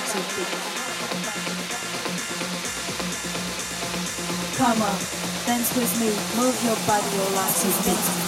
body, like to beat. Come on, dance with me, move your body, like to beat.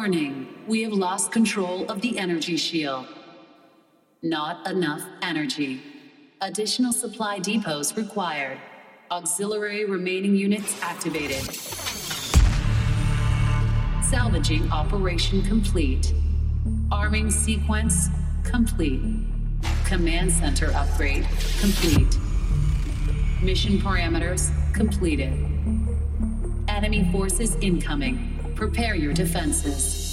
Warning, we have lost control of the energy shield. Not enough energy. Additional supply depots required. Auxiliary remaining units activated. Salvaging operation complete. Arming sequence complete. Command center upgrade complete. Mission parameters completed. Enemy forces incoming. Prepare your defenses.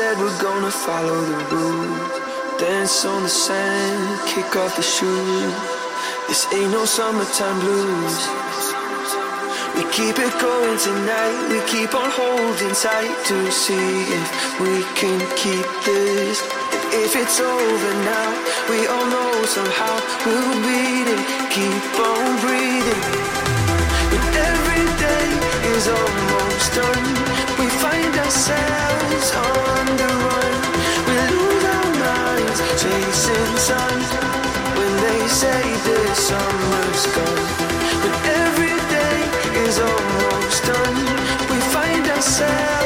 Said we're gonna follow the rules. Dance on the sand, kick off the shoes. This ain't no summertime blues. We keep it going tonight. We keep on holding tight to see if we can keep this. If it's over now, we all know somehow we'll beat it. Keep on breathing. When every day is almost done, we find ourselves the. We lose our minds chasing sun. When they say the summer's gone, when every day is almost done, we find ourselves